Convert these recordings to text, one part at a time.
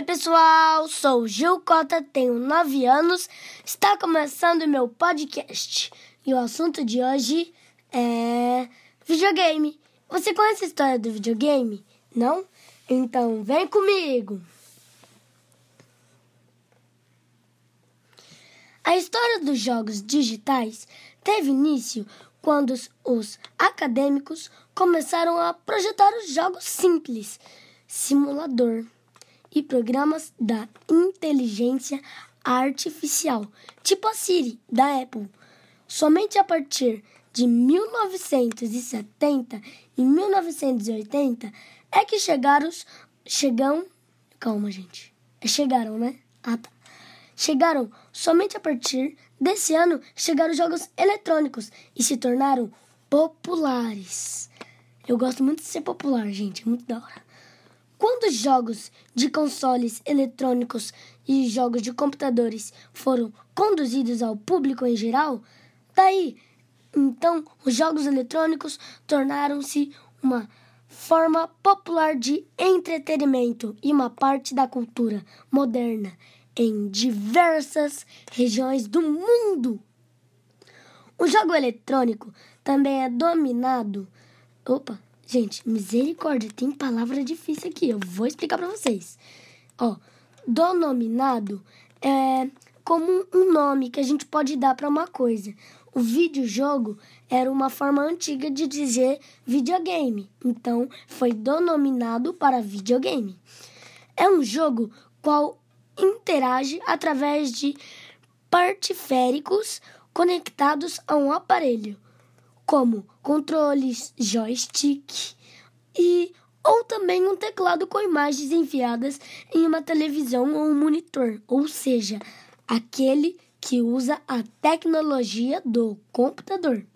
Oi, pessoal, sou Gil Cota, tenho 9 anos, está começando meu podcast e o assunto de hoje é videogame. Você conhece a história do videogame? Não? Então vem comigo! A história dos jogos digitais teve início quando os acadêmicos começaram a projetar os jogos simples, simulador e programas da inteligência artificial, tipo a Siri da Apple. Somente a partir de 1970 e 1980 é que chegaram chegam calma gente é chegaram né ah, tá. chegaram somente a partir desse ano chegaram jogos eletrônicos e se tornaram populares eu gosto muito de ser popular gente é muito da hora quando os jogos de consoles eletrônicos e jogos de computadores foram conduzidos ao público em geral, daí então os jogos eletrônicos tornaram-se uma forma popular de entretenimento e uma parte da cultura moderna em diversas regiões do mundo. O jogo eletrônico também é dominado. Opa, Gente, misericórdia, tem palavra difícil aqui. Eu vou explicar para vocês. Ó, denominado é como um nome que a gente pode dar para uma coisa. O videojogo era uma forma antiga de dizer videogame, então foi denominado para videogame. É um jogo qual interage através de partiféricos conectados a um aparelho como controles, joystick e ou também um teclado com imagens enfiadas em uma televisão ou um monitor, ou seja, aquele que usa a tecnologia do computador.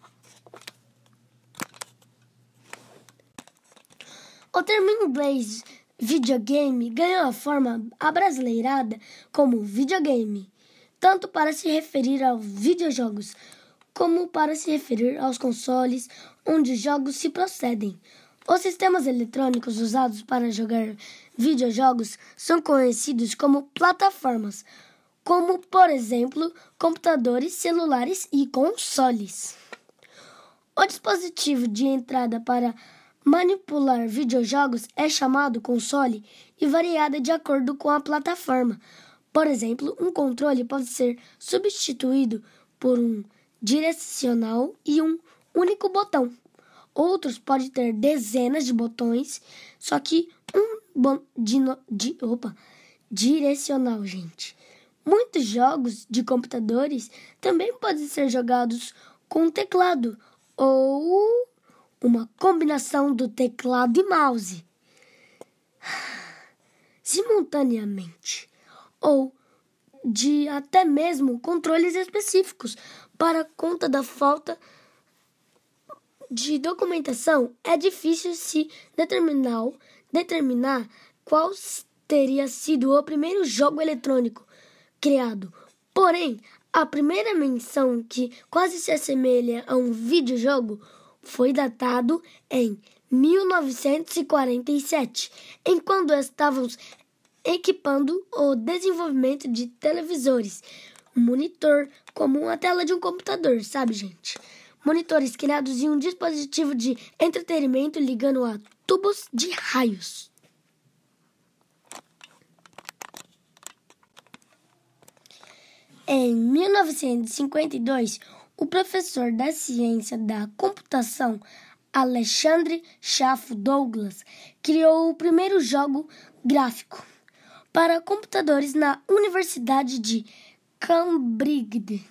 O termo em inglês videogame ganhou a forma abrasileirada como videogame, tanto para se referir aos videojogos como para se referir aos consoles onde os jogos se procedem. Os sistemas eletrônicos usados para jogar videojogos são conhecidos como plataformas, como, por exemplo, computadores, celulares e consoles. O dispositivo de entrada para manipular videojogos é chamado console e variada de acordo com a plataforma. Por exemplo, um controle pode ser substituído por um direcional e um único botão. Outros podem ter dezenas de botões, só que um bom de, de, opa, direcional, gente. Muitos jogos de computadores também podem ser jogados com teclado ou uma combinação do teclado e mouse simultaneamente ou de até mesmo controles específicos para conta da falta de documentação, é difícil se determinar, determinar qual teria sido o primeiro jogo eletrônico criado. Porém, a primeira menção que quase se assemelha a um videojogo foi datado em 1947, enquanto estávamos equipando o desenvolvimento de televisores um monitor, como uma tela de um computador, sabe, gente? Monitores criados em um dispositivo de entretenimento ligando a tubos de raios. Em 1952, o professor da ciência da computação Alexandre Chaffo Douglas criou o primeiro jogo gráfico para computadores na Universidade de Cambridge,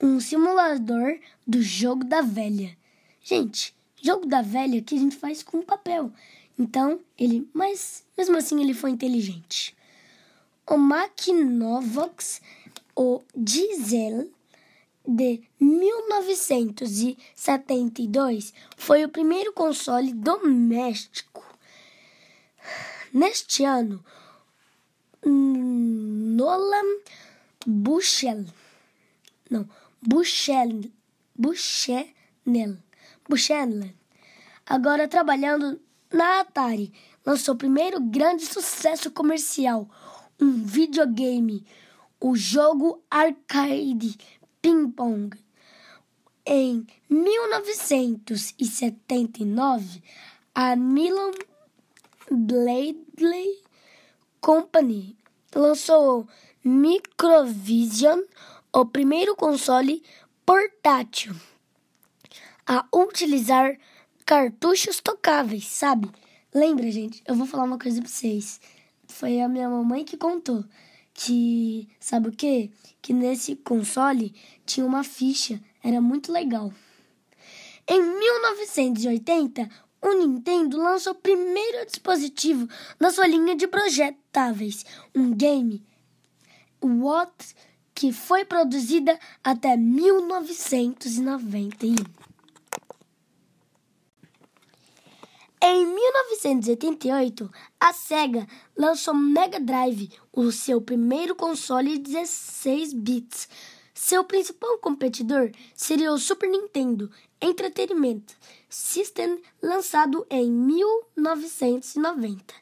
um simulador do jogo da velha. Gente, jogo da velha que a gente faz com papel. Então, ele, mas mesmo assim ele foi inteligente. O Maquinovox, o Diesel de 1972 foi o primeiro console doméstico. Neste ano, Nolan Buchel. Não, Buchel. Buchenel. Buchenel. Agora trabalhando na Atari. lançou o primeiro grande sucesso comercial, um videogame, o jogo arcade Ping Pong. Em 1979, a Milan Bladley Company lançou Microvision, o primeiro console portátil a utilizar cartuchos tocáveis, sabe? Lembra, gente? Eu vou falar uma coisa pra vocês. Foi a minha mamãe que contou que, sabe o quê? Que nesse console tinha uma ficha, era muito legal. Em 1980, o Nintendo lançou o primeiro dispositivo na sua linha de projetáveis, um game What que foi produzida até 1991. Em 1988, a Sega lançou Mega Drive, o seu primeiro console de 16 bits. Seu principal competidor seria o Super Nintendo Entertainment System, lançado em 1990.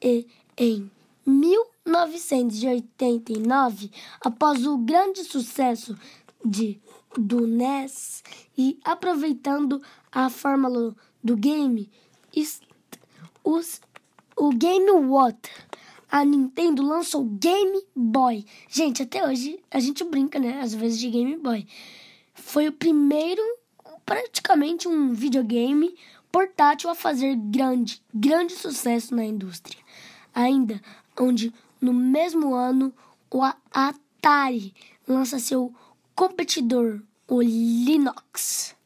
E em 1989, após o grande sucesso de, do NES e aproveitando a fórmula do game, os, o Game What? A Nintendo lançou o Game Boy. Gente, até hoje a gente brinca, né? Às vezes de Game Boy. Foi o primeiro, praticamente um videogame portátil a fazer grande, grande sucesso na indústria. Ainda onde no mesmo ano o Atari lança seu competidor, o Linux.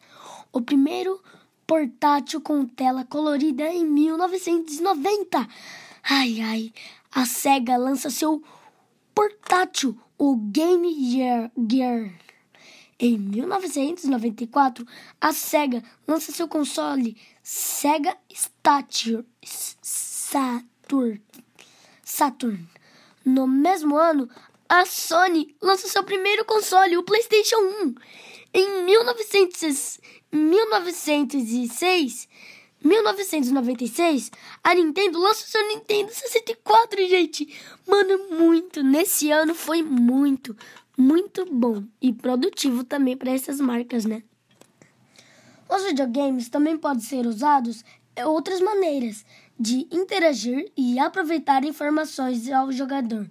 O primeiro portátil com tela colorida em 1990. Ai, ai, a SEGA lança seu portátil, o Game Gear. Em 1994, a SEGA lança seu console Sega Saturn. Saturn. No mesmo ano, a Sony lança seu primeiro console, o PlayStation 1. Em 1900, 1906, 1996, a Nintendo lança o seu Nintendo 64, gente. Mano, muito. Nesse ano foi muito, muito bom e produtivo também para essas marcas, né? Os videogames também podem ser usados de outras maneiras de interagir e aproveitar informações ao jogador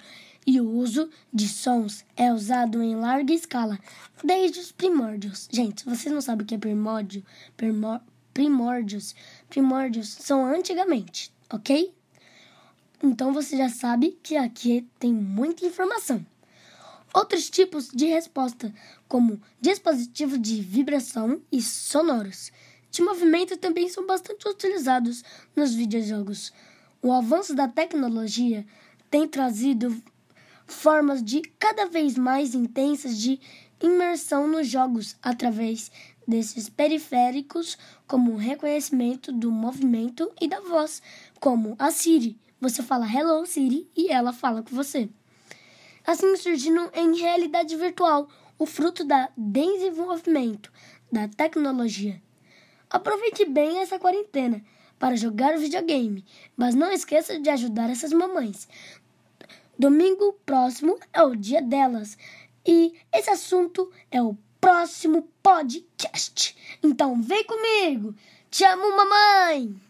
e o uso de sons é usado em larga escala desde os primórdios. Gente, vocês não sabem o que é primórdio? Primor, primórdios. Primórdios são antigamente, ok? Então você já sabe que aqui tem muita informação. Outros tipos de resposta, como dispositivos de vibração e sonoros, de movimento também são bastante utilizados nos videojogos. O avanço da tecnologia tem trazido formas de cada vez mais intensas de imersão nos jogos através desses periféricos, como o reconhecimento do movimento e da voz, como a Siri. Você fala Hello Siri e ela fala com você. Assim surgindo em realidade virtual, o fruto da desenvolvimento da tecnologia. Aproveite bem essa quarentena para jogar videogame, mas não esqueça de ajudar essas mamães. Domingo próximo é o dia delas e esse assunto é o próximo podcast. Então vem comigo. Te amo, mamãe!